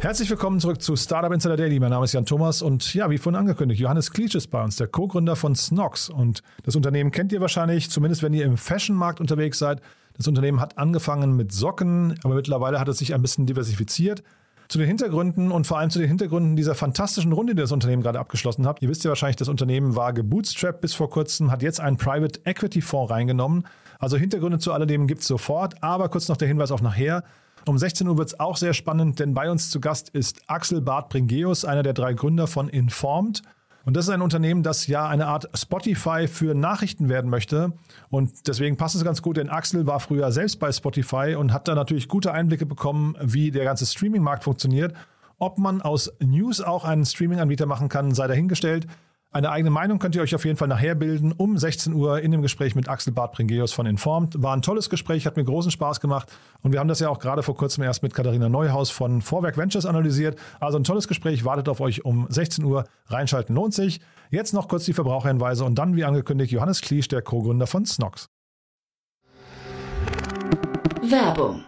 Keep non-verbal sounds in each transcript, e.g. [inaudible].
Herzlich willkommen zurück zu Startup Insider Daily. Mein Name ist Jan Thomas und ja, wie vorhin angekündigt, Johannes Klitsch ist bei uns, der Co-Gründer von Snox. Und das Unternehmen kennt ihr wahrscheinlich, zumindest wenn ihr im Fashion-Markt unterwegs seid. Das Unternehmen hat angefangen mit Socken, aber mittlerweile hat es sich ein bisschen diversifiziert. Zu den Hintergründen und vor allem zu den Hintergründen dieser fantastischen Runde, die das Unternehmen gerade abgeschlossen hat. Ihr wisst ja wahrscheinlich, das Unternehmen war gebootstrapped bis vor kurzem, hat jetzt einen Private Equity Fonds reingenommen. Also Hintergründe zu alledem gibt es sofort, aber kurz noch der Hinweis auf nachher. Um 16 Uhr wird es auch sehr spannend, denn bei uns zu Gast ist Axel Barth Bringeus, einer der drei Gründer von Informed. Und das ist ein Unternehmen, das ja eine Art Spotify für Nachrichten werden möchte. Und deswegen passt es ganz gut, denn Axel war früher selbst bei Spotify und hat da natürlich gute Einblicke bekommen, wie der ganze Streaming-Markt funktioniert. Ob man aus News auch einen Streaming-Anbieter machen kann, sei dahingestellt. Eine eigene Meinung könnt ihr euch auf jeden Fall nachher bilden, um 16 Uhr in dem Gespräch mit Axel Barth Bringeus von Informed. War ein tolles Gespräch, hat mir großen Spaß gemacht und wir haben das ja auch gerade vor kurzem erst mit Katharina Neuhaus von Vorwerk Ventures analysiert. Also ein tolles Gespräch, wartet auf euch um 16 Uhr. Reinschalten lohnt sich. Jetzt noch kurz die Verbraucherhinweise und dann, wie angekündigt, Johannes Kliesch, der Co-Gründer von Snox. Werbung.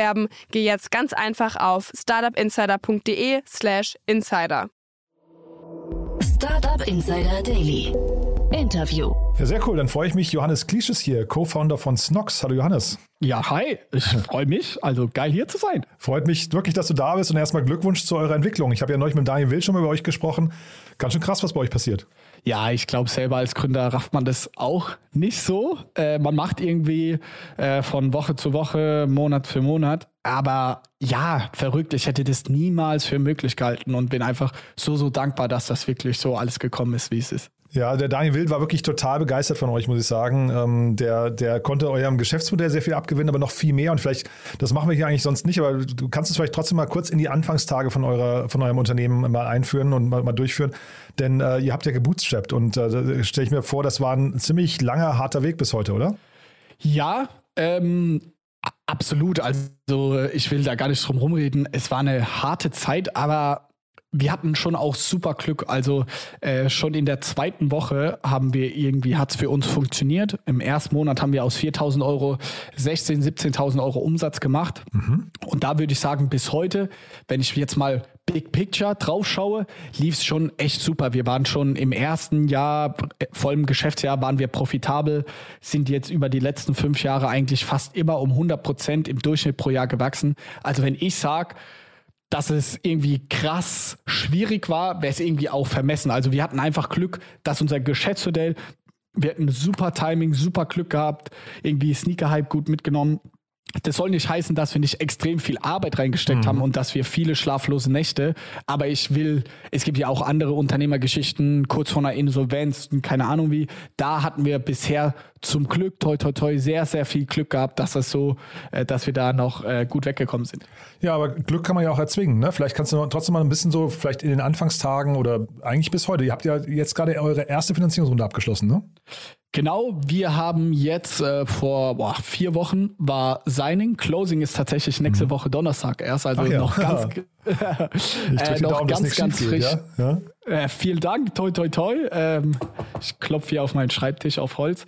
geh jetzt ganz einfach auf startupinsider.de/slash insider. Startup Insider Daily. Interview. Ja, sehr cool. Dann freue ich mich. Johannes Kliesch ist hier, Co-Founder von Snox. Hallo Johannes. Ja, hi. Ich [laughs] freue mich. Also geil hier zu sein. Freut mich wirklich, dass du da bist und erstmal Glückwunsch zu eurer Entwicklung. Ich habe ja neulich mit Daniel Will schon mal über euch gesprochen. Ganz schön krass, was bei euch passiert. Ja, ich glaube, selber als Gründer rafft man das auch nicht so. Äh, man macht irgendwie äh, von Woche zu Woche, Monat für Monat. Aber ja, verrückt. Ich hätte das niemals für möglich gehalten und bin einfach so, so dankbar, dass das wirklich so alles gekommen ist, wie es ist. Ja, der Daniel Wild war wirklich total begeistert von euch, muss ich sagen. Ähm, der, der konnte eurem Geschäftsmodell sehr viel abgewinnen, aber noch viel mehr. Und vielleicht, das machen wir hier eigentlich sonst nicht, aber du kannst es vielleicht trotzdem mal kurz in die Anfangstage von, eurer, von eurem Unternehmen mal einführen und mal, mal durchführen. Denn äh, ihr habt ja gebootstrapped und äh, stelle ich mir vor, das war ein ziemlich langer, harter Weg bis heute, oder? Ja, ähm, absolut. Also ich will da gar nicht drum rumreden. Es war eine harte Zeit, aber wir hatten schon auch super Glück. Also äh, schon in der zweiten Woche haben wir irgendwie, hat es für uns funktioniert. Im ersten Monat haben wir aus 4.000 Euro 16.000, 17.000 Euro Umsatz gemacht. Mhm. Und da würde ich sagen, bis heute, wenn ich jetzt mal Big Picture drauf schaue, lief es schon echt super. Wir waren schon im ersten Jahr, voll im Geschäftsjahr, waren wir profitabel, sind jetzt über die letzten fünf Jahre eigentlich fast immer um 100 Prozent im Durchschnitt pro Jahr gewachsen. Also wenn ich sage, dass es irgendwie krass schwierig war, wäre es irgendwie auch vermessen. Also wir hatten einfach Glück, dass unser Geschäftsmodell, wir hatten super Timing, super Glück gehabt, irgendwie Sneaker-Hype gut mitgenommen. Das soll nicht heißen, dass wir nicht extrem viel Arbeit reingesteckt mhm. haben und dass wir viele schlaflose Nächte. Aber ich will, es gibt ja auch andere Unternehmergeschichten, kurz vor einer Insolvenz, keine Ahnung wie. Da hatten wir bisher zum Glück, toi, toi, toi, sehr, sehr viel Glück gehabt, dass das so, äh, dass wir da noch äh, gut weggekommen sind. Ja, aber Glück kann man ja auch erzwingen. Ne? Vielleicht kannst du trotzdem mal ein bisschen so, vielleicht in den Anfangstagen oder eigentlich bis heute. Ihr habt ja jetzt gerade eure erste Finanzierungsrunde abgeschlossen, ne? Genau, wir haben jetzt äh, vor boah, vier Wochen war Signing. Closing ist tatsächlich nächste mhm. Woche Donnerstag erst, also ja. noch ganz, [laughs] [laughs] äh, noch Daumen, ganz, ganz frisch. Geht, ja? Ja? Äh, vielen Dank, toi, toi, toi. Ähm, ich klopfe hier auf meinen Schreibtisch auf Holz.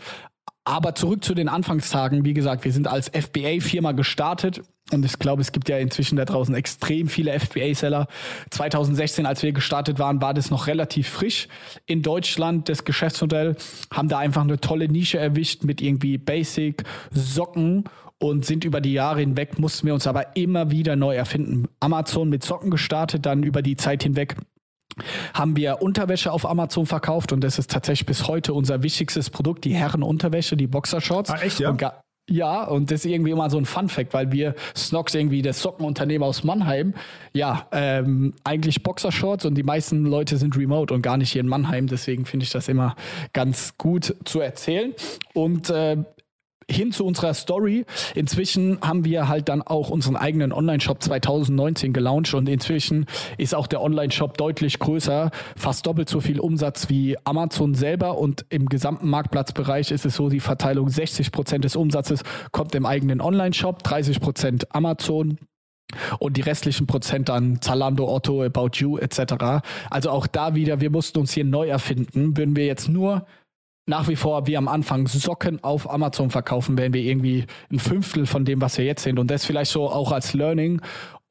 Aber zurück zu den Anfangstagen. Wie gesagt, wir sind als FBA-Firma gestartet und ich glaube, es gibt ja inzwischen da draußen extrem viele FBA-Seller. 2016, als wir gestartet waren, war das noch relativ frisch in Deutschland, das Geschäftsmodell. Haben da einfach eine tolle Nische erwischt mit irgendwie Basic, Socken und sind über die Jahre hinweg, mussten wir uns aber immer wieder neu erfinden. Amazon mit Socken gestartet, dann über die Zeit hinweg haben wir Unterwäsche auf Amazon verkauft und das ist tatsächlich bis heute unser wichtigstes Produkt, die Herrenunterwäsche, die Boxershorts. Ah, echt, ja? Und ja, und das ist irgendwie immer so ein Fun-Fact, weil wir Snox irgendwie das Sockenunternehmen aus Mannheim, ja, ähm, eigentlich Boxershorts und die meisten Leute sind remote und gar nicht hier in Mannheim. Deswegen finde ich das immer ganz gut zu erzählen. Und äh, hin zu unserer Story. Inzwischen haben wir halt dann auch unseren eigenen Online-Shop 2019 gelauncht und inzwischen ist auch der Online-Shop deutlich größer, fast doppelt so viel Umsatz wie Amazon selber und im gesamten Marktplatzbereich ist es so, die Verteilung 60 Prozent des Umsatzes kommt im eigenen Online-Shop, 30 Prozent Amazon, und die restlichen Prozent dann Zalando, Otto, About You etc. Also auch da wieder, wir mussten uns hier neu erfinden. Würden wir jetzt nur nach wie vor wie am Anfang Socken auf Amazon verkaufen, wären wir irgendwie ein Fünftel von dem, was wir jetzt sind. Und das vielleicht so auch als Learning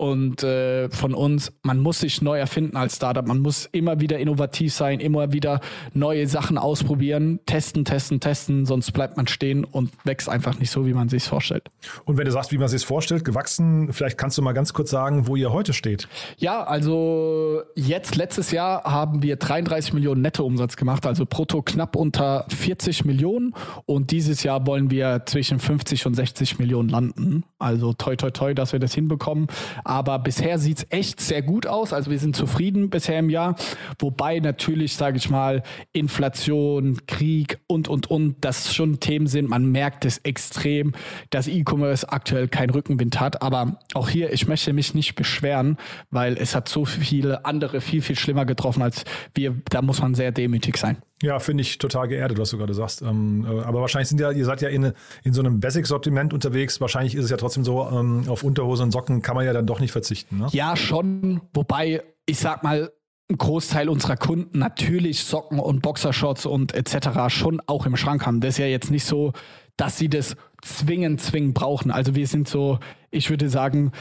und äh, von uns, man muss sich neu erfinden als Startup. Man muss immer wieder innovativ sein, immer wieder neue Sachen ausprobieren, testen, testen, testen, sonst bleibt man stehen und wächst einfach nicht so, wie man sich vorstellt. Und wenn du sagst, wie man sich vorstellt, gewachsen, vielleicht kannst du mal ganz kurz sagen, wo ihr heute steht. Ja, also jetzt letztes Jahr haben wir 33 Millionen Nettoumsatz gemacht, also brutto knapp unter 40 Millionen und dieses Jahr wollen wir zwischen 50 und 60 Millionen landen. Also toi toi toi, dass wir das hinbekommen. Aber bisher sieht es echt sehr gut aus. Also wir sind zufrieden bisher im Jahr. Wobei natürlich, sage ich mal, Inflation, Krieg und, und, und, das schon Themen sind. Man merkt es extrem, dass E-Commerce aktuell keinen Rückenwind hat. Aber auch hier, ich möchte mich nicht beschweren, weil es hat so viele andere viel, viel schlimmer getroffen als wir. Da muss man sehr demütig sein. Ja, finde ich total geerdet, was du gerade sagst. Ähm, äh, aber wahrscheinlich sind ja, ihr seid ja in, in so einem Basic-Sortiment unterwegs. Wahrscheinlich ist es ja trotzdem so, ähm, auf Unterhose und Socken kann man ja dann doch nicht verzichten. Ne? Ja, schon. Wobei, ich sag mal, ein Großteil unserer Kunden natürlich Socken und Boxershorts und etc. schon auch im Schrank haben. Das ist ja jetzt nicht so, dass sie das zwingend, zwingend brauchen. Also wir sind so, ich würde sagen,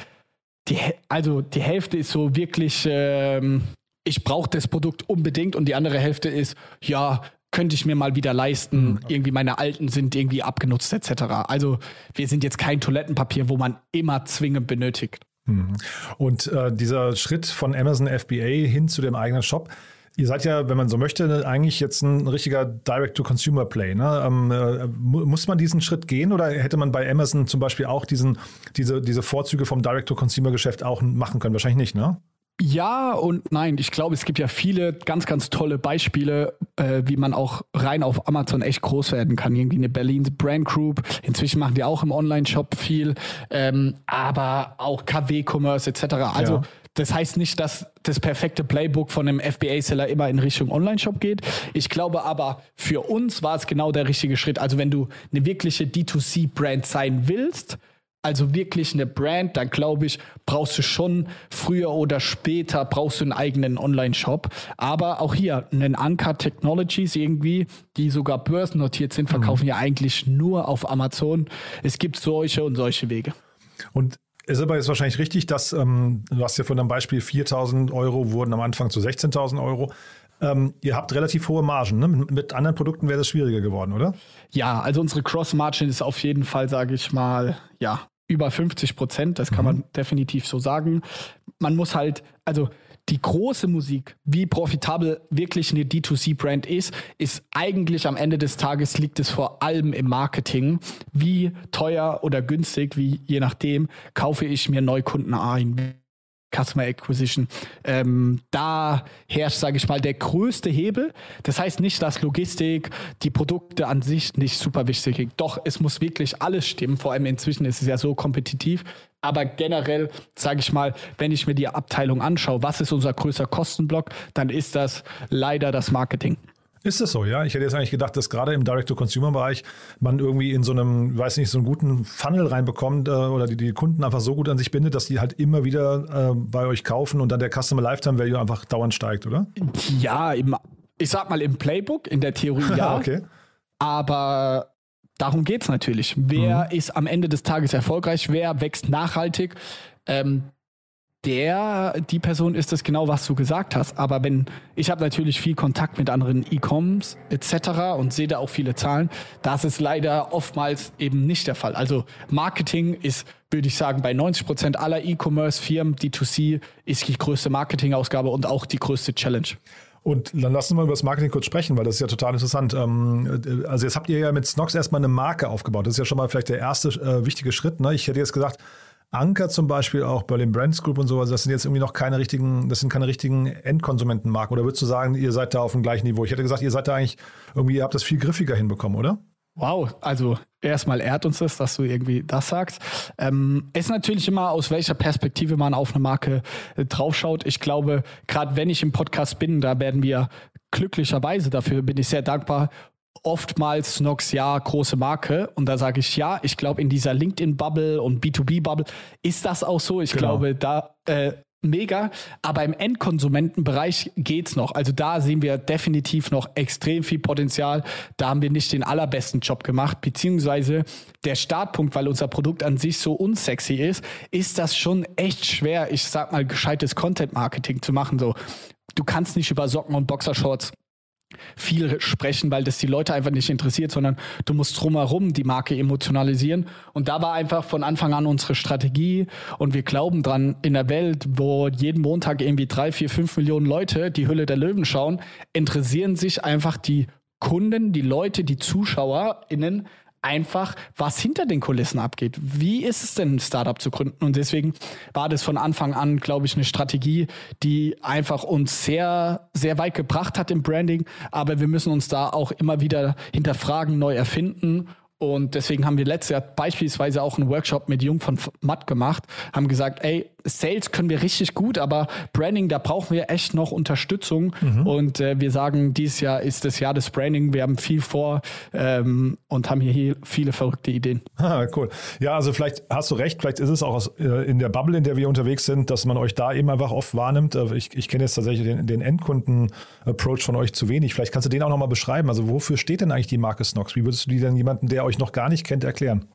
die, also die Hälfte ist so wirklich ähm, ich brauche das Produkt unbedingt und die andere Hälfte ist, ja, könnte ich mir mal wieder leisten. Mhm. Irgendwie meine alten sind irgendwie abgenutzt etc. Also wir sind jetzt kein Toilettenpapier, wo man immer zwingend benötigt. Mhm. Und äh, dieser Schritt von Amazon FBA hin zu dem eigenen Shop, Ihr seid ja, wenn man so möchte, eigentlich jetzt ein richtiger Direct-to-Consumer-Play. Ne? Ähm, äh, muss man diesen Schritt gehen oder hätte man bei Amazon zum Beispiel auch diesen, diese, diese Vorzüge vom Direct-to-Consumer-Geschäft auch machen können? Wahrscheinlich nicht, ne? Ja und nein. Ich glaube, es gibt ja viele ganz, ganz tolle Beispiele, äh, wie man auch rein auf Amazon echt groß werden kann. Irgendwie eine Berlin Brand Group. Inzwischen machen die auch im Online-Shop viel, ähm, aber auch KW-Commerce etc. Also ja. Das heißt nicht, dass das perfekte Playbook von einem FBA-Seller immer in Richtung Online-Shop geht. Ich glaube aber, für uns war es genau der richtige Schritt. Also wenn du eine wirkliche D2C-Brand sein willst, also wirklich eine Brand, dann glaube ich, brauchst du schon früher oder später brauchst du einen eigenen Online-Shop. Aber auch hier, einen Anker Technologies irgendwie, die sogar börsennotiert sind, verkaufen mhm. ja eigentlich nur auf Amazon. Es gibt solche und solche Wege. Und es ist aber jetzt wahrscheinlich richtig, dass ähm, du hast ja von einem Beispiel 4.000 Euro wurden am Anfang zu 16.000 Euro. Ähm, ihr habt relativ hohe Margen. Ne? Mit anderen Produkten wäre das schwieriger geworden, oder? Ja, also unsere Cross-Margin ist auf jeden Fall, sage ich mal, ja, über 50 Prozent. Das kann mhm. man definitiv so sagen. Man muss halt, also die große Musik, wie profitabel wirklich eine D2C-Brand ist, ist eigentlich am Ende des Tages liegt es vor allem im Marketing. Wie teuer oder günstig, wie je nachdem, kaufe ich mir Neukunden ein Customer Acquisition. Ähm, da herrscht, sage ich mal, der größte Hebel. Das heißt nicht, dass Logistik, die Produkte an sich nicht super wichtig sind. Doch, es muss wirklich alles stimmen. Vor allem inzwischen ist es ja so kompetitiv. Aber generell, sage ich mal, wenn ich mir die Abteilung anschaue, was ist unser größter Kostenblock, dann ist das leider das Marketing. Ist das so, ja? Ich hätte jetzt eigentlich gedacht, dass gerade im Direct-to-Consumer-Bereich man irgendwie in so einem, weiß nicht, so einen guten Funnel reinbekommt äh, oder die, die Kunden einfach so gut an sich bindet, dass die halt immer wieder äh, bei euch kaufen und dann der Customer Lifetime Value einfach dauernd steigt, oder? Ja, im, ich sag mal im Playbook, in der Theorie [laughs] ja. okay. Aber darum geht es natürlich. Wer mhm. ist am Ende des Tages erfolgreich? Wer wächst nachhaltig? Ähm, der, die Person ist es genau, was du gesagt hast. Aber wenn, ich habe natürlich viel Kontakt mit anderen E-Coms etc. und sehe da auch viele Zahlen, das ist leider oftmals eben nicht der Fall. Also Marketing ist, würde ich sagen, bei 90 Prozent aller E-Commerce-Firmen, D2C, ist die größte Marketingausgabe und auch die größte Challenge. Und dann lassen wir mal über das Marketing kurz sprechen, weil das ist ja total interessant. Ähm, also jetzt habt ihr ja mit Snox erstmal eine Marke aufgebaut. Das ist ja schon mal vielleicht der erste äh, wichtige Schritt. Ne? Ich hätte jetzt gesagt, Anker zum Beispiel, auch Berlin Brands Group und so, also das sind jetzt irgendwie noch keine richtigen, das sind keine richtigen Endkonsumentenmarken. Oder würdest du sagen, ihr seid da auf dem gleichen Niveau? Ich hätte gesagt, ihr seid da eigentlich irgendwie, ihr habt das viel griffiger hinbekommen, oder? Wow, also erstmal ehrt uns das, dass du irgendwie das sagst. Ähm, ist natürlich immer, aus welcher Perspektive man auf eine Marke äh, draufschaut. Ich glaube, gerade wenn ich im Podcast bin, da werden wir glücklicherweise, dafür bin ich sehr dankbar, oftmals Snox, ja, große Marke. Und da sage ich, ja, ich glaube, in dieser LinkedIn-Bubble und B2B-Bubble ist das auch so. Ich genau. glaube, da äh, mega. Aber im Endkonsumentenbereich geht's noch. Also da sehen wir definitiv noch extrem viel Potenzial. Da haben wir nicht den allerbesten Job gemacht, beziehungsweise der Startpunkt, weil unser Produkt an sich so unsexy ist, ist das schon echt schwer, ich sag mal, gescheites Content-Marketing zu machen. So, du kannst nicht über Socken und Boxershorts viel sprechen, weil das die Leute einfach nicht interessiert, sondern du musst drumherum die Marke emotionalisieren. Und da war einfach von Anfang an unsere Strategie und wir glauben dran, in der Welt, wo jeden Montag irgendwie drei, vier, fünf Millionen Leute die Hülle der Löwen schauen, interessieren sich einfach die Kunden, die Leute, die ZuschauerInnen einfach, was hinter den Kulissen abgeht. Wie ist es denn, ein Startup zu gründen? Und deswegen war das von Anfang an, glaube ich, eine Strategie, die einfach uns sehr, sehr weit gebracht hat im Branding. Aber wir müssen uns da auch immer wieder hinterfragen, neu erfinden und deswegen haben wir letztes Jahr beispielsweise auch einen Workshop mit Jung von Matt gemacht, haben gesagt, ey, Sales können wir richtig gut, aber Branding, da brauchen wir echt noch Unterstützung. Mhm. Und äh, wir sagen, dieses Jahr ist das Jahr des Branding. Wir haben viel vor ähm, und haben hier viele verrückte Ideen. [laughs] Ah, cool. Ja, also vielleicht hast du recht, vielleicht ist es auch aus, äh, in der Bubble, in der wir unterwegs sind, dass man euch da eben einfach oft wahrnimmt. Äh, ich, ich kenne jetzt tatsächlich den, den Endkunden-Approach von euch zu wenig. Vielleicht kannst du den auch nochmal beschreiben. Also wofür steht denn eigentlich die Marke Snox? Wie würdest du die denn jemanden, der euch euch noch gar nicht kennt, erklären?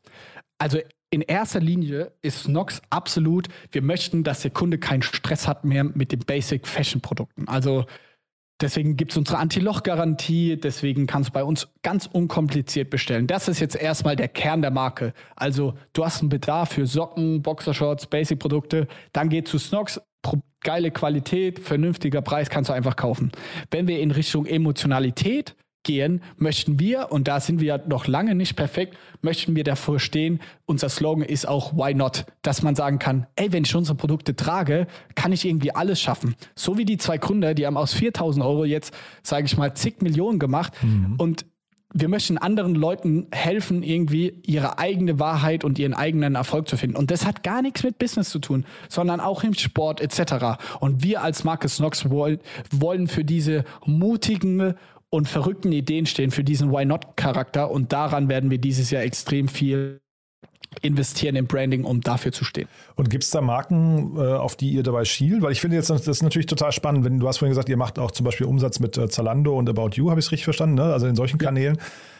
Also in erster Linie ist Snox absolut, wir möchten, dass der Kunde keinen Stress hat mehr mit den Basic Fashion Produkten. Also deswegen gibt es unsere Anti-Loch-Garantie, deswegen kannst du bei uns ganz unkompliziert bestellen. Das ist jetzt erstmal der Kern der Marke. Also du hast einen Bedarf für Socken, Boxershorts, Basic-Produkte, dann geht zu Snox, geile Qualität, vernünftiger Preis kannst du einfach kaufen. Wenn wir in Richtung Emotionalität gehen, möchten wir, und da sind wir noch lange nicht perfekt, möchten wir davor stehen, unser Slogan ist auch Why Not, dass man sagen kann, ey, wenn ich unsere Produkte trage, kann ich irgendwie alles schaffen. So wie die zwei Gründer, die haben aus 4000 Euro jetzt, sage ich mal, zig Millionen gemacht mhm. und wir möchten anderen Leuten helfen, irgendwie ihre eigene Wahrheit und ihren eigenen Erfolg zu finden. Und das hat gar nichts mit Business zu tun, sondern auch im Sport etc. Und wir als Marcus Snox wollen für diese mutigen und verrückten Ideen stehen für diesen Why Not-Charakter. Und daran werden wir dieses Jahr extrem viel investieren im Branding, um dafür zu stehen. Und gibt es da Marken, äh, auf die ihr dabei schielt? Weil ich finde jetzt, das ist natürlich total spannend, wenn du hast vorhin gesagt, ihr macht auch zum Beispiel Umsatz mit äh, Zalando und About You, habe ich es richtig verstanden, ne? also in solchen ja. Kanälen.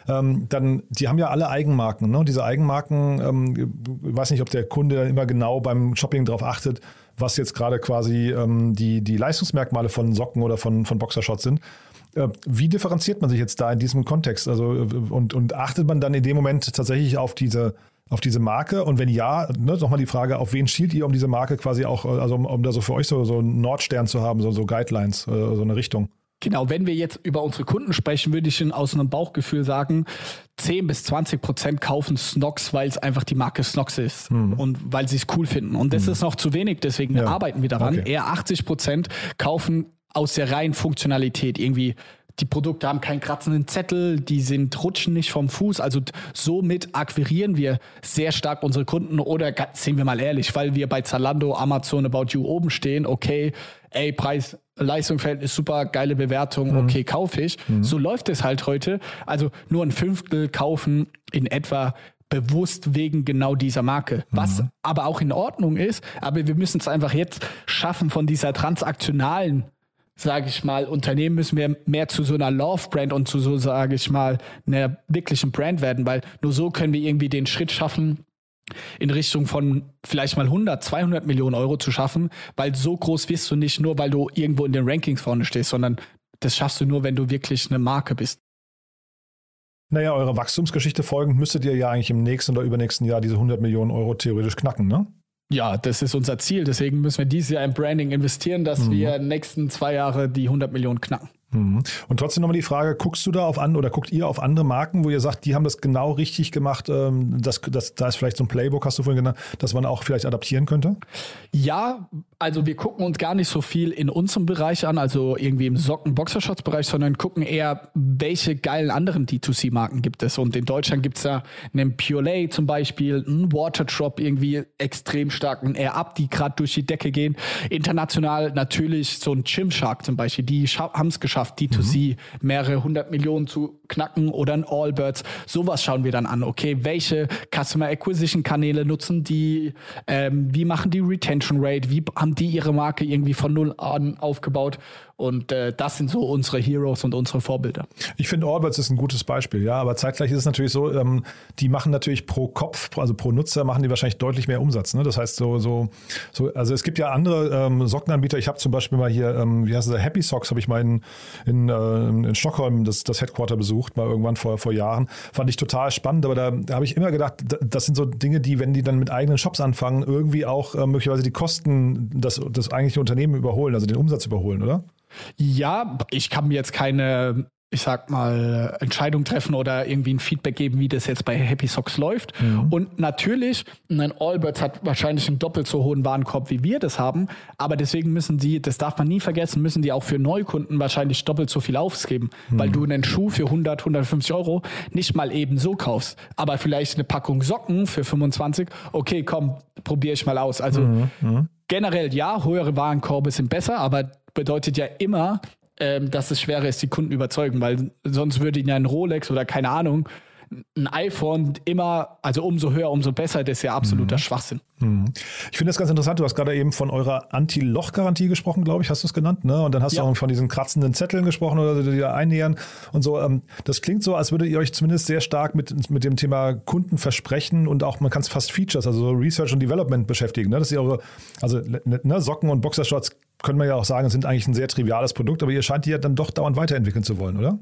Ähm, dann, die haben ja alle Eigenmarken. Ne? Diese Eigenmarken, ähm, ich weiß nicht, ob der Kunde dann immer genau beim Shopping darauf achtet, was jetzt gerade quasi ähm, die, die Leistungsmerkmale von Socken oder von, von Boxershorts sind. Äh, wie differenziert man sich jetzt da in diesem Kontext? Also, äh, und, und achtet man dann in dem Moment tatsächlich auf diese, auf diese Marke? Und wenn ja, ne, nochmal die Frage, auf wen schielt ihr, um diese Marke quasi auch, äh, also um, um da so für euch so, so einen Nordstern zu haben, so, so Guidelines, so eine Richtung? Genau, wenn wir jetzt über unsere Kunden sprechen, würde ich aus einem Bauchgefühl sagen, 10 bis 20 Prozent kaufen Snox, weil es einfach die Marke Snox ist hm. und weil sie es cool finden. Und das hm. ist noch zu wenig, deswegen ja. arbeiten wir daran. Okay. Eher 80 Prozent kaufen aus der reinen Funktionalität irgendwie die Produkte haben keinen kratzenden Zettel, die sind rutschen nicht vom Fuß. Also somit akquirieren wir sehr stark unsere Kunden oder sehen wir mal ehrlich, weil wir bei Zalando, Amazon, About You oben stehen, okay, ey, Preis, Leistungsverhältnis super, geile Bewertung, mhm. okay, kaufe ich. Mhm. So läuft es halt heute. Also nur ein Fünftel kaufen in etwa bewusst wegen genau dieser Marke. Was mhm. aber auch in Ordnung ist, aber wir müssen es einfach jetzt schaffen, von dieser transaktionalen sage ich mal, Unternehmen müssen wir mehr zu so einer Love-Brand und zu so, sage ich mal, einer wirklichen Brand werden, weil nur so können wir irgendwie den Schritt schaffen, in Richtung von vielleicht mal 100, 200 Millionen Euro zu schaffen, weil so groß wirst du nicht nur, weil du irgendwo in den Rankings vorne stehst, sondern das schaffst du nur, wenn du wirklich eine Marke bist. Naja, eurer Wachstumsgeschichte folgend müsstet ihr ja eigentlich im nächsten oder übernächsten Jahr diese 100 Millionen Euro theoretisch knacken, ne? Ja, das ist unser Ziel. Deswegen müssen wir dieses Jahr in Branding investieren, dass mhm. wir in den nächsten zwei Jahre die 100 Millionen knacken. Mhm. Und trotzdem nochmal die Frage, guckst du da auf an oder guckt ihr auf andere Marken, wo ihr sagt, die haben das genau richtig gemacht, ähm, das, das, da ist vielleicht so ein Playbook, hast du vorhin genannt, dass man auch vielleicht adaptieren könnte? Ja, also wir gucken uns gar nicht so viel in unserem Bereich an, also irgendwie im Socken-Boxershorts-Bereich, sondern gucken eher, welche geilen anderen D2C-Marken gibt es. Und in Deutschland gibt es da einen Purelay zum Beispiel, einen Waterdrop irgendwie extrem stark, einen Air Up, die gerade durch die Decke gehen. International natürlich so ein Gymshark zum Beispiel, die haben es geschafft, geschafft, D2C mhm. mehrere hundert Millionen zu knacken oder ein Allbirds. Sowas schauen wir dann an. Okay, welche Customer Acquisition Kanäle nutzen die? Ähm, wie machen die Retention Rate? Wie haben die ihre Marke irgendwie von null an aufgebaut? Und äh, das sind so unsere Heroes und unsere Vorbilder. Ich finde, Allbirds ist ein gutes Beispiel, ja, aber zeitgleich ist es natürlich so, ähm, die machen natürlich pro Kopf, also pro Nutzer machen die wahrscheinlich deutlich mehr Umsatz. Ne? Das heißt, so, so, so, also es gibt ja andere ähm, Sockenanbieter. Ich habe zum Beispiel mal hier, ähm, wie heißt es, Happy Socks, habe ich mal in, in, äh, in Stockholm das, das Headquarter besucht, mal irgendwann vor, vor Jahren. Fand ich total spannend, aber da, da habe ich immer gedacht, das sind so Dinge, die, wenn die dann mit eigenen Shops anfangen, irgendwie auch äh, möglicherweise die Kosten, das, das eigentliche Unternehmen überholen, also den Umsatz überholen, oder? Ja, ich kann mir jetzt keine ich sag mal, Entscheidung treffen oder irgendwie ein Feedback geben, wie das jetzt bei Happy Socks läuft. Mhm. Und natürlich, ein Allbirds hat wahrscheinlich einen doppelt so hohen Warenkorb, wie wir das haben. Aber deswegen müssen die, das darf man nie vergessen, müssen die auch für Neukunden wahrscheinlich doppelt so viel ausgeben. Mhm. Weil du einen Schuh für 100, 150 Euro nicht mal eben so kaufst. Aber vielleicht eine Packung Socken für 25. Okay, komm, probiere ich mal aus. Also mhm. mhm. generell ja, höhere Warenkorbe sind besser, aber bedeutet ja immer, ähm, dass es schwerer ist, die Kunden überzeugen, weil sonst würde ihnen ja ein Rolex oder keine Ahnung, ein iPhone immer, also umso höher, umso besser, das ist ja absoluter mhm. Schwachsinn. Mhm. Ich finde das ganz interessant. Du hast gerade eben von eurer Anti-Loch-Garantie gesprochen, glaube ich, hast du es genannt, ne? Und dann hast ja. du auch von diesen kratzenden Zetteln gesprochen oder die da einnähern und so. Ähm, das klingt so, als würdet ihr euch zumindest sehr stark mit, mit dem Thema Kundenversprechen und auch, man kann es fast Features, also so Research und Development beschäftigen, ne? Dass ihr eure, also ne, Socken und Boxershorts können wir ja auch sagen, sind eigentlich ein sehr triviales Produkt, aber ihr scheint die ja dann doch dauernd weiterentwickeln zu wollen, oder?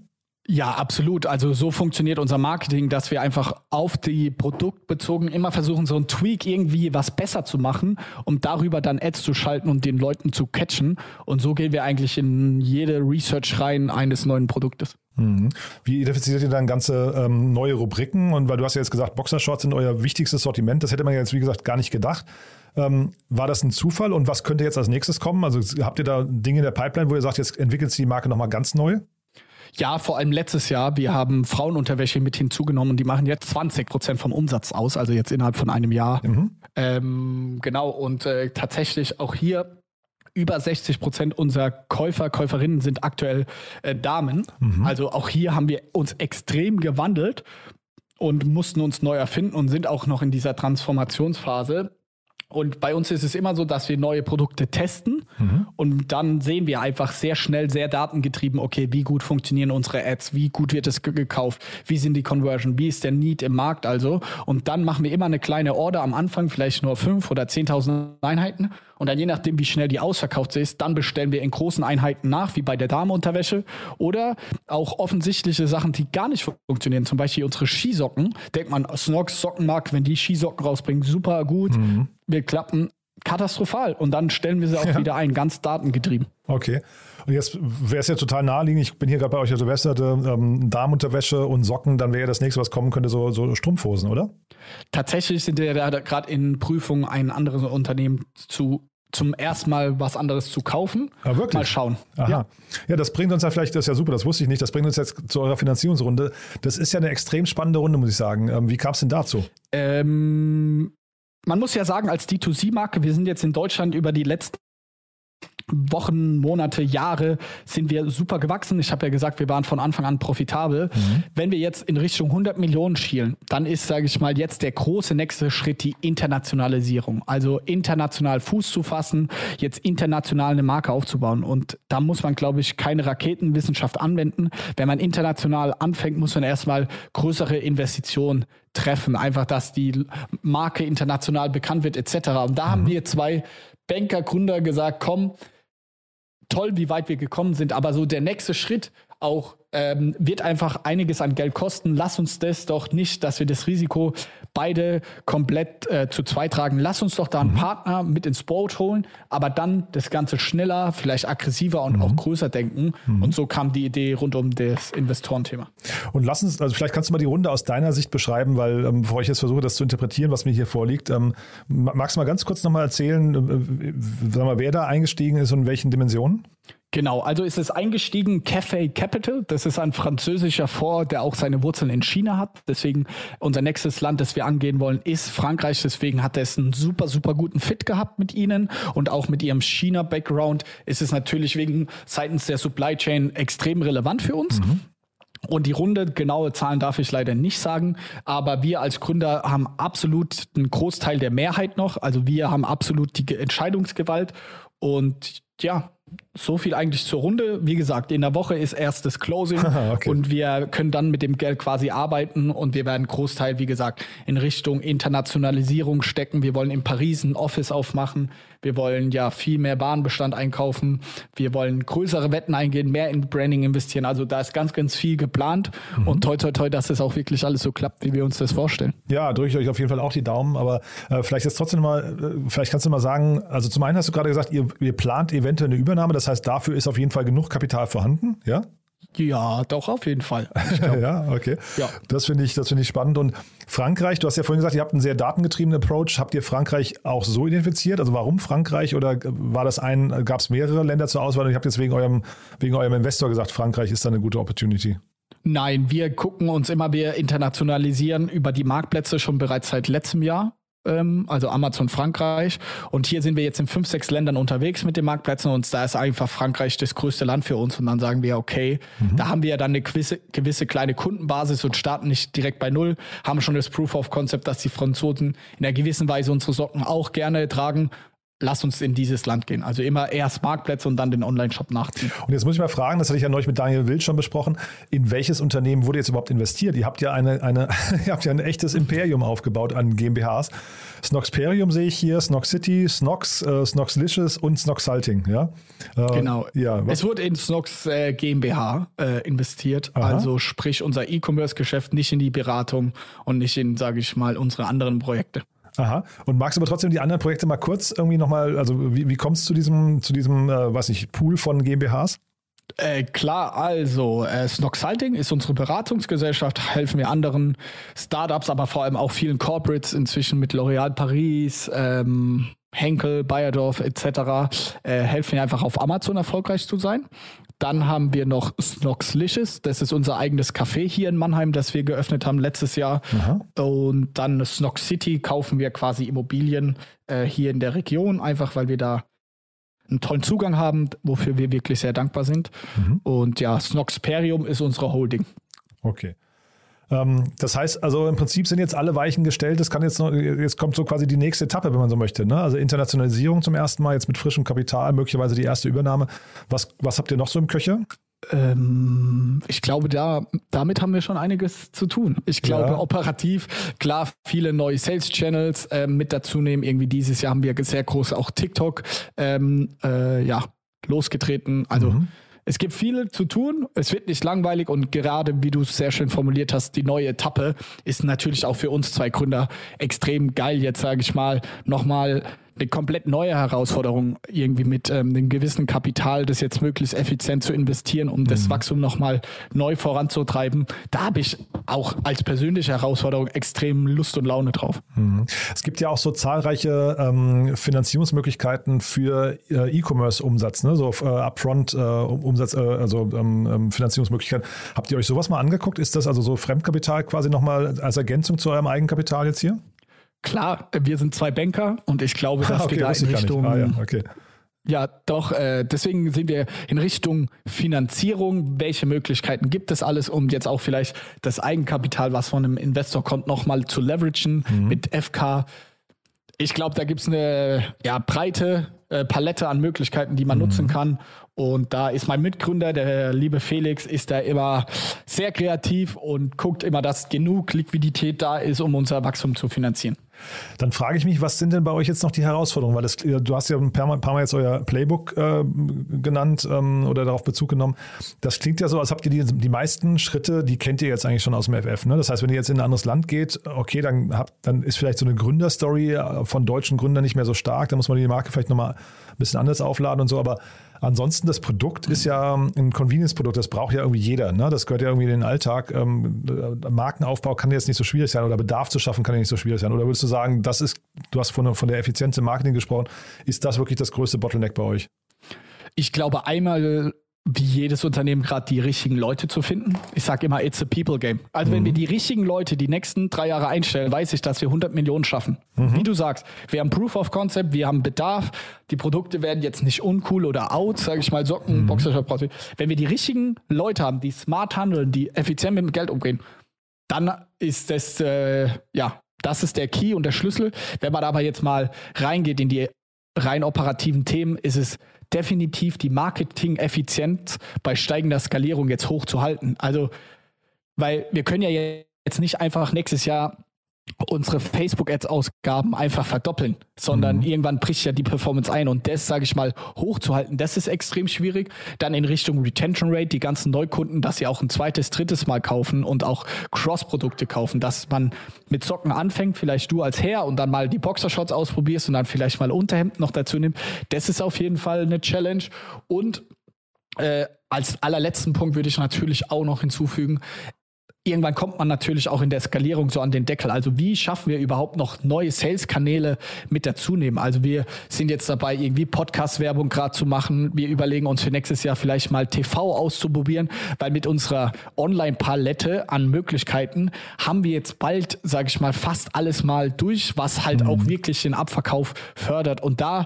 Ja, absolut. Also so funktioniert unser Marketing, dass wir einfach auf die Produktbezogen immer versuchen, so ein Tweak irgendwie was besser zu machen, um darüber dann Ads zu schalten und den Leuten zu catchen. Und so gehen wir eigentlich in jede Research rein eines neuen Produktes. Mhm. Wie identifiziert ihr dann ganze ähm, neue Rubriken? Und weil du hast ja jetzt gesagt, Boxershorts sind euer wichtigstes Sortiment. Das hätte man jetzt, wie gesagt, gar nicht gedacht. Ähm, war das ein Zufall und was könnte jetzt als nächstes kommen? Also habt ihr da Dinge in der Pipeline, wo ihr sagt, jetzt entwickelt sich die Marke nochmal ganz neu? Ja, vor allem letztes Jahr. Wir haben Frauenunterwäsche mit hinzugenommen und die machen jetzt 20 Prozent vom Umsatz aus, also jetzt innerhalb von einem Jahr. Mhm. Ähm, genau, und äh, tatsächlich auch hier über 60 Prozent unserer Käufer, Käuferinnen sind aktuell äh, Damen. Mhm. Also auch hier haben wir uns extrem gewandelt und mussten uns neu erfinden und sind auch noch in dieser Transformationsphase. Und bei uns ist es immer so, dass wir neue Produkte testen mhm. und dann sehen wir einfach sehr schnell, sehr datengetrieben, okay, wie gut funktionieren unsere Ads, wie gut wird es gekauft, wie sind die Conversion, wie ist der Need im Markt also. Und dann machen wir immer eine kleine Order am Anfang, vielleicht nur fünf oder zehntausend Einheiten und dann je nachdem, wie schnell die ausverkauft ist, dann bestellen wir in großen Einheiten nach, wie bei der Damenunterwäsche. Oder auch offensichtliche Sachen, die gar nicht funktionieren. Zum Beispiel unsere Skisocken. Denkt man, Snox Sockenmarkt, wenn die Skisocken rausbringen, super gut. Mhm. Wir klappen katastrophal. Und dann stellen wir sie auch ja. wieder ein, ganz datengetrieben. Okay. Und jetzt wäre es ja total naheliegend, ich bin hier gerade bei euch auf der Webseite, ähm, Damenunterwäsche und Socken, dann wäre ja das nächste, was kommen könnte, so, so Strumpfhosen, oder? Tatsächlich sind wir da gerade in Prüfung, ein anderes Unternehmen zu zum ersten Mal was anderes zu kaufen. Ja, ah, wirklich? Mal schauen. Aha. Ja. ja, das bringt uns ja vielleicht, das ist ja super, das wusste ich nicht, das bringt uns jetzt zu eurer Finanzierungsrunde. Das ist ja eine extrem spannende Runde, muss ich sagen. Ähm, wie kam es denn dazu? Ähm, man muss ja sagen, als D2C-Marke, wir sind jetzt in Deutschland über die letzten Wochen, Monate, Jahre sind wir super gewachsen. Ich habe ja gesagt, wir waren von Anfang an profitabel. Mhm. Wenn wir jetzt in Richtung 100 Millionen schielen, dann ist, sage ich mal, jetzt der große nächste Schritt die Internationalisierung. Also international Fuß zu fassen, jetzt international eine Marke aufzubauen. Und da muss man, glaube ich, keine Raketenwissenschaft anwenden. Wenn man international anfängt, muss man erstmal größere Investitionen treffen, einfach, dass die Marke international bekannt wird, etc. Und da mhm. haben wir zwei Banker, Gründer gesagt, komm, toll, wie weit wir gekommen sind, aber so der nächste Schritt auch ähm, wird einfach einiges an Geld kosten. Lass uns das doch nicht, dass wir das Risiko beide komplett äh, zu zweit tragen. Lass uns doch da einen mhm. Partner mit ins Boot holen, aber dann das Ganze schneller, vielleicht aggressiver und mhm. auch größer denken. Mhm. Und so kam die Idee rund um das Investorenthema. Und lass uns, also vielleicht kannst du mal die Runde aus deiner Sicht beschreiben, weil ähm, bevor ich jetzt versuche, das zu interpretieren, was mir hier vorliegt, ähm, magst du mal ganz kurz nochmal erzählen, äh, sag mal, wer da eingestiegen ist und in welchen Dimensionen? Genau, also ist es eingestiegen Cafe Capital. Das ist ein französischer Fonds, der auch seine Wurzeln in China hat. Deswegen unser nächstes Land, das wir angehen wollen, ist Frankreich. Deswegen hat es einen super, super guten Fit gehabt mit ihnen und auch mit ihrem China-Background ist es natürlich wegen seitens der Supply Chain extrem relevant für uns. Mhm. Und die Runde, genaue Zahlen darf ich leider nicht sagen, aber wir als Gründer haben absolut einen Großteil der Mehrheit noch. Also wir haben absolut die Entscheidungsgewalt und ja, so viel eigentlich zur Runde. Wie gesagt, in der Woche ist erstes Closing [laughs] okay. und wir können dann mit dem Geld quasi arbeiten und wir werden Großteil, wie gesagt, in Richtung Internationalisierung stecken. Wir wollen in Paris ein Office aufmachen. Wir wollen ja viel mehr Warenbestand einkaufen. Wir wollen größere Wetten eingehen, mehr in Branding investieren. Also da ist ganz, ganz viel geplant mhm. und toi, toi, toi, dass es auch wirklich alles so klappt, wie wir uns das vorstellen. Ja, drücke ich euch auf jeden Fall auch die Daumen, aber äh, vielleicht jetzt trotzdem mal, äh, vielleicht kannst du mal sagen, also zum einen hast du gerade gesagt, ihr, ihr plant eventuell eine Übernahme, das heißt, dafür ist auf jeden Fall genug Kapital vorhanden, ja? Ja, doch, auf jeden Fall. [laughs] ja, okay. Ja. Das finde ich, das ich spannend. Und Frankreich, du hast ja vorhin gesagt, ihr habt einen sehr datengetriebenen Approach. Habt ihr Frankreich auch so identifiziert? Also warum Frankreich oder war das ein, gab es mehrere Länder zur Auswahl und ihr habt jetzt wegen eurem, wegen eurem Investor gesagt, Frankreich ist da eine gute Opportunity? Nein, wir gucken uns immer, wir internationalisieren über die Marktplätze schon bereits seit letztem Jahr also Amazon Frankreich. Und hier sind wir jetzt in fünf, sechs Ländern unterwegs mit den Marktplätzen und da ist einfach Frankreich das größte Land für uns. Und dann sagen wir, okay, mhm. da haben wir ja dann eine gewisse, gewisse kleine Kundenbasis und starten nicht direkt bei Null, haben schon das Proof of Concept, dass die Franzosen in einer gewissen Weise unsere Socken auch gerne tragen lass uns in dieses Land gehen. Also immer erst Marktplätze und dann den Online-Shop nachziehen. Und jetzt muss ich mal fragen, das hatte ich ja neulich mit Daniel Wild schon besprochen, in welches Unternehmen wurde jetzt überhaupt investiert? Ihr habt ja eine, eine [laughs] ihr habt ja ein echtes Imperium aufgebaut an GmbHs. Snoxperium sehe ich hier, Snox City, Snox, äh, Snoxlicious und Snoxalting, ja? Äh, genau. Ja, es wurde in Snox äh, GmbH äh, investiert, Aha. also sprich unser E-Commerce-Geschäft, nicht in die Beratung und nicht in, sage ich mal, unsere anderen Projekte. Aha. Und magst du aber trotzdem die anderen Projekte mal kurz irgendwie nochmal, also wie, wie kommst du zu diesem, zu diesem, äh, weiß nicht, Pool von GmbHs? Äh, klar, also äh, Snoxalting ist unsere Beratungsgesellschaft, helfen wir anderen Startups, aber vor allem auch vielen Corporates inzwischen mit L'Oréal Paris, ähm, Henkel, Bayerdorf etc. Äh, helfen wir einfach auf Amazon erfolgreich zu sein. Dann haben wir noch Snoxlicious. Das ist unser eigenes Café hier in Mannheim, das wir geöffnet haben letztes Jahr. Aha. Und dann Snox City kaufen wir quasi Immobilien äh, hier in der Region, einfach weil wir da einen tollen Zugang haben, wofür wir wirklich sehr dankbar sind. Mhm. Und ja, Snoxperium ist unsere Holding. Okay. Ähm, das heißt, also im Prinzip sind jetzt alle Weichen gestellt. Das kann jetzt noch, jetzt kommt so quasi die nächste Etappe, wenn man so möchte. Ne? Also Internationalisierung zum ersten Mal, jetzt mit frischem Kapital, möglicherweise die erste Übernahme. Was, was habt ihr noch so im Köcher? Ähm, ich glaube, da, damit haben wir schon einiges zu tun. Ich glaube, ja. operativ, klar, viele neue Sales Channels äh, mit dazu nehmen. Irgendwie dieses Jahr haben wir sehr groß auch TikTok ähm, äh, ja, losgetreten. Also mhm. Es gibt viel zu tun, es wird nicht langweilig und gerade, wie du es sehr schön formuliert hast, die neue Etappe ist natürlich auch für uns zwei Gründer extrem geil, jetzt sage ich mal, nochmal eine komplett neue Herausforderung, irgendwie mit ähm, einem gewissen Kapital, das jetzt möglichst effizient zu investieren, um mhm. das Wachstum nochmal neu voranzutreiben. Da habe ich auch als persönliche Herausforderung extrem Lust und Laune drauf. Mhm. Es gibt ja auch so zahlreiche ähm, Finanzierungsmöglichkeiten für äh, E-Commerce-Umsatz, ne? so äh, Upfront-Umsatz, äh, äh, also ähm, ähm, Finanzierungsmöglichkeiten. Habt ihr euch sowas mal angeguckt? Ist das also so Fremdkapital quasi nochmal als Ergänzung zu eurem Eigenkapital jetzt hier? Klar, wir sind zwei Banker und ich glaube, [laughs] dass okay, wir da in Richtung. Ah, ja, okay. Ja, doch, äh, deswegen sind wir in Richtung Finanzierung. Welche Möglichkeiten gibt es alles, um jetzt auch vielleicht das Eigenkapital, was von einem Investor kommt, nochmal zu leveragen mhm. mit FK? Ich glaube, da gibt es eine ja, breite äh, Palette an Möglichkeiten, die man mhm. nutzen kann. Und da ist mein Mitgründer, der liebe Felix, ist da immer sehr kreativ und guckt immer, dass genug Liquidität da ist, um unser Wachstum zu finanzieren. Dann frage ich mich, was sind denn bei euch jetzt noch die Herausforderungen? Weil das, du hast ja ein paar Mal, jetzt euer Playbook äh, genannt ähm, oder darauf Bezug genommen. Das klingt ja so, als habt ihr die, die meisten Schritte, die kennt ihr jetzt eigentlich schon aus dem FF. Ne? Das heißt, wenn ihr jetzt in ein anderes Land geht, okay, dann, habt, dann ist vielleicht so eine Gründerstory äh, von deutschen Gründern nicht mehr so stark. Da muss man die Marke vielleicht nochmal ein bisschen anders aufladen und so. Aber Ansonsten, das Produkt ist ja ein Convenience-Produkt, das braucht ja irgendwie jeder. Ne? Das gehört ja irgendwie in den Alltag. Ähm, Markenaufbau kann jetzt nicht so schwierig sein oder Bedarf zu schaffen kann ja nicht so schwierig sein. Oder würdest du sagen, das ist, du hast von, von der Effizienz im Marketing gesprochen, ist das wirklich das größte Bottleneck bei euch? Ich glaube, einmal wie jedes Unternehmen gerade die richtigen Leute zu finden. Ich sage immer, it's a people game. Also mhm. wenn wir die richtigen Leute die nächsten drei Jahre einstellen, weiß ich, dass wir 100 Millionen schaffen. Mhm. Wie du sagst, wir haben Proof of Concept, wir haben Bedarf, die Produkte werden jetzt nicht uncool oder out, sage ich mal, Socken, mhm. Boxershop. Wenn wir die richtigen Leute haben, die smart handeln, die effizient mit dem Geld umgehen, dann ist das, äh, ja, das ist der Key und der Schlüssel. Wenn man aber jetzt mal reingeht in die rein operativen Themen, ist es definitiv die Marketing-Effizienz bei steigender Skalierung jetzt hochzuhalten. Also, weil wir können ja jetzt nicht einfach nächstes Jahr unsere Facebook-Ads-Ausgaben einfach verdoppeln, sondern mhm. irgendwann bricht ja die Performance ein und das, sage ich mal, hochzuhalten, das ist extrem schwierig. Dann in Richtung Retention Rate, die ganzen Neukunden, dass sie auch ein zweites, drittes Mal kaufen und auch Cross-Produkte kaufen, dass man mit Socken anfängt, vielleicht du als Herr und dann mal die Boxershorts ausprobierst und dann vielleicht mal Unterhemd noch dazu nimmst. Das ist auf jeden Fall eine Challenge und äh, als allerletzten Punkt würde ich natürlich auch noch hinzufügen, irgendwann kommt man natürlich auch in der Skalierung so an den Deckel. Also wie schaffen wir überhaupt noch neue Sales-Kanäle mit dazu nehmen? Also wir sind jetzt dabei, irgendwie Podcast-Werbung gerade zu machen. Wir überlegen uns für nächstes Jahr vielleicht mal TV auszuprobieren, weil mit unserer Online-Palette an Möglichkeiten haben wir jetzt bald, sage ich mal, fast alles mal durch, was halt mhm. auch wirklich den Abverkauf fördert. Und da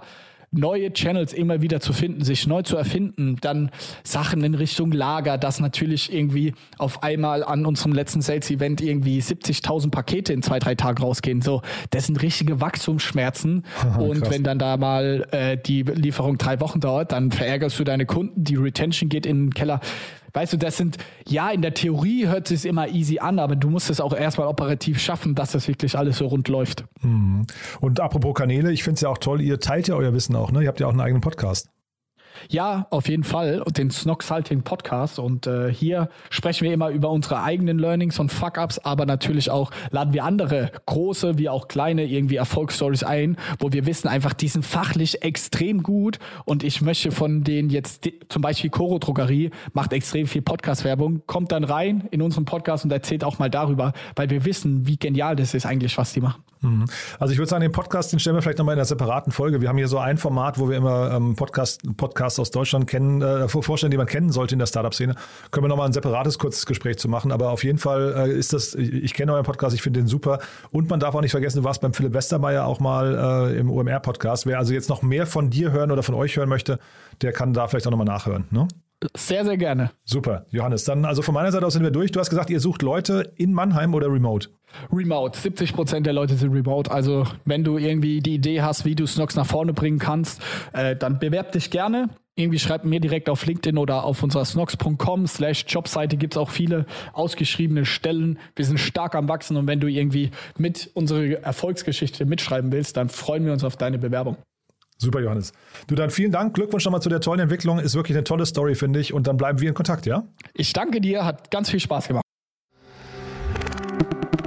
neue Channels immer wieder zu finden, sich neu zu erfinden, dann Sachen in Richtung Lager, dass natürlich irgendwie auf einmal an unserem letzten Sales-Event irgendwie 70.000 Pakete in zwei, drei Tagen rausgehen. So, das sind richtige Wachstumsschmerzen. [laughs] und krass. wenn dann da mal äh, die Lieferung drei Wochen dauert, dann verärgerst du deine Kunden, die Retention geht in den Keller. Weißt du, das sind, ja, in der Theorie hört es sich immer easy an, aber du musst es auch erstmal operativ schaffen, dass das wirklich alles so rund läuft. Mhm. Und apropos Kanäle, ich finde es ja auch toll, ihr teilt ja euer Wissen auch, ne? Ihr habt ja auch einen eigenen Podcast. Ja, auf jeden Fall. Den Snox-Halting Podcast. Und äh, hier sprechen wir immer über unsere eigenen Learnings und Fuck-Ups, aber natürlich auch laden wir andere große wie auch kleine irgendwie Erfolgsstories ein, wo wir wissen einfach, die sind fachlich extrem gut. Und ich möchte von denen jetzt, zum Beispiel Coro Drogerie macht extrem viel Podcast-Werbung, kommt dann rein in unseren Podcast und erzählt auch mal darüber, weil wir wissen, wie genial das ist eigentlich, was die machen. Mhm. Also ich würde sagen, den Podcast, den stellen wir vielleicht nochmal in einer separaten Folge. Wir haben hier so ein Format, wo wir immer ähm, Podcast, Podcasts aus Deutschland kennen, äh, vorstellen, die man kennen sollte in der Startup-Szene. Können wir nochmal ein separates, kurzes Gespräch zu machen. Aber auf jeden Fall äh, ist das, ich, ich kenne euren Podcast, ich finde den super. Und man darf auch nicht vergessen, du warst beim Philipp Westermeier auch mal äh, im OMR-Podcast. Wer also jetzt noch mehr von dir hören oder von euch hören möchte, der kann da vielleicht auch nochmal nachhören. Ne? Sehr, sehr gerne. Super, Johannes. Dann also von meiner Seite aus sind wir durch. Du hast gesagt, ihr sucht Leute in Mannheim oder remote? Remote. 70 Prozent der Leute sind remote. Also wenn du irgendwie die Idee hast, wie du Snox nach vorne bringen kannst, äh, dann bewerb dich gerne. Irgendwie schreib mir direkt auf LinkedIn oder auf unserer snox.com slash Jobseite gibt es auch viele ausgeschriebene Stellen. Wir sind stark am Wachsen und wenn du irgendwie mit unserer Erfolgsgeschichte mitschreiben willst, dann freuen wir uns auf deine Bewerbung. Super, Johannes. Du dann vielen Dank. Glückwunsch nochmal zu der tollen Entwicklung. Ist wirklich eine tolle Story, finde ich. Und dann bleiben wir in Kontakt, ja? Ich danke dir. Hat ganz viel Spaß gemacht.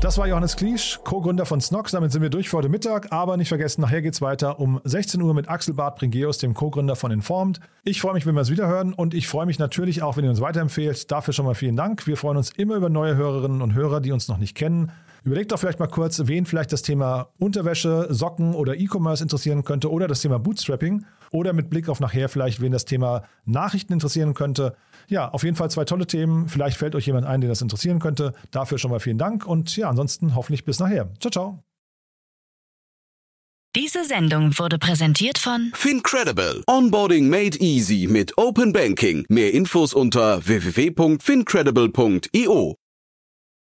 Das war Johannes Kliesch, Co-Gründer von Snox. Damit sind wir durch für heute Mittag. Aber nicht vergessen, nachher geht's weiter um 16 Uhr mit Axel Bart Pringeus, dem Co-Gründer von Informed. Ich freue mich, wenn wir es wieder hören und ich freue mich natürlich auch, wenn ihr uns weiterempfehlt. Dafür schon mal vielen Dank. Wir freuen uns immer über neue Hörerinnen und Hörer, die uns noch nicht kennen. Überlegt doch vielleicht mal kurz, wen vielleicht das Thema Unterwäsche, Socken oder E-Commerce interessieren könnte oder das Thema Bootstrapping oder mit Blick auf nachher vielleicht, wen das Thema Nachrichten interessieren könnte. Ja, auf jeden Fall zwei tolle Themen. Vielleicht fällt euch jemand ein, den das interessieren könnte. Dafür schon mal vielen Dank und ja, ansonsten hoffentlich bis nachher. Ciao, ciao. Diese Sendung wurde präsentiert von Fincredible. Onboarding made easy mit Open Banking. Mehr Infos unter www.fincredible.io.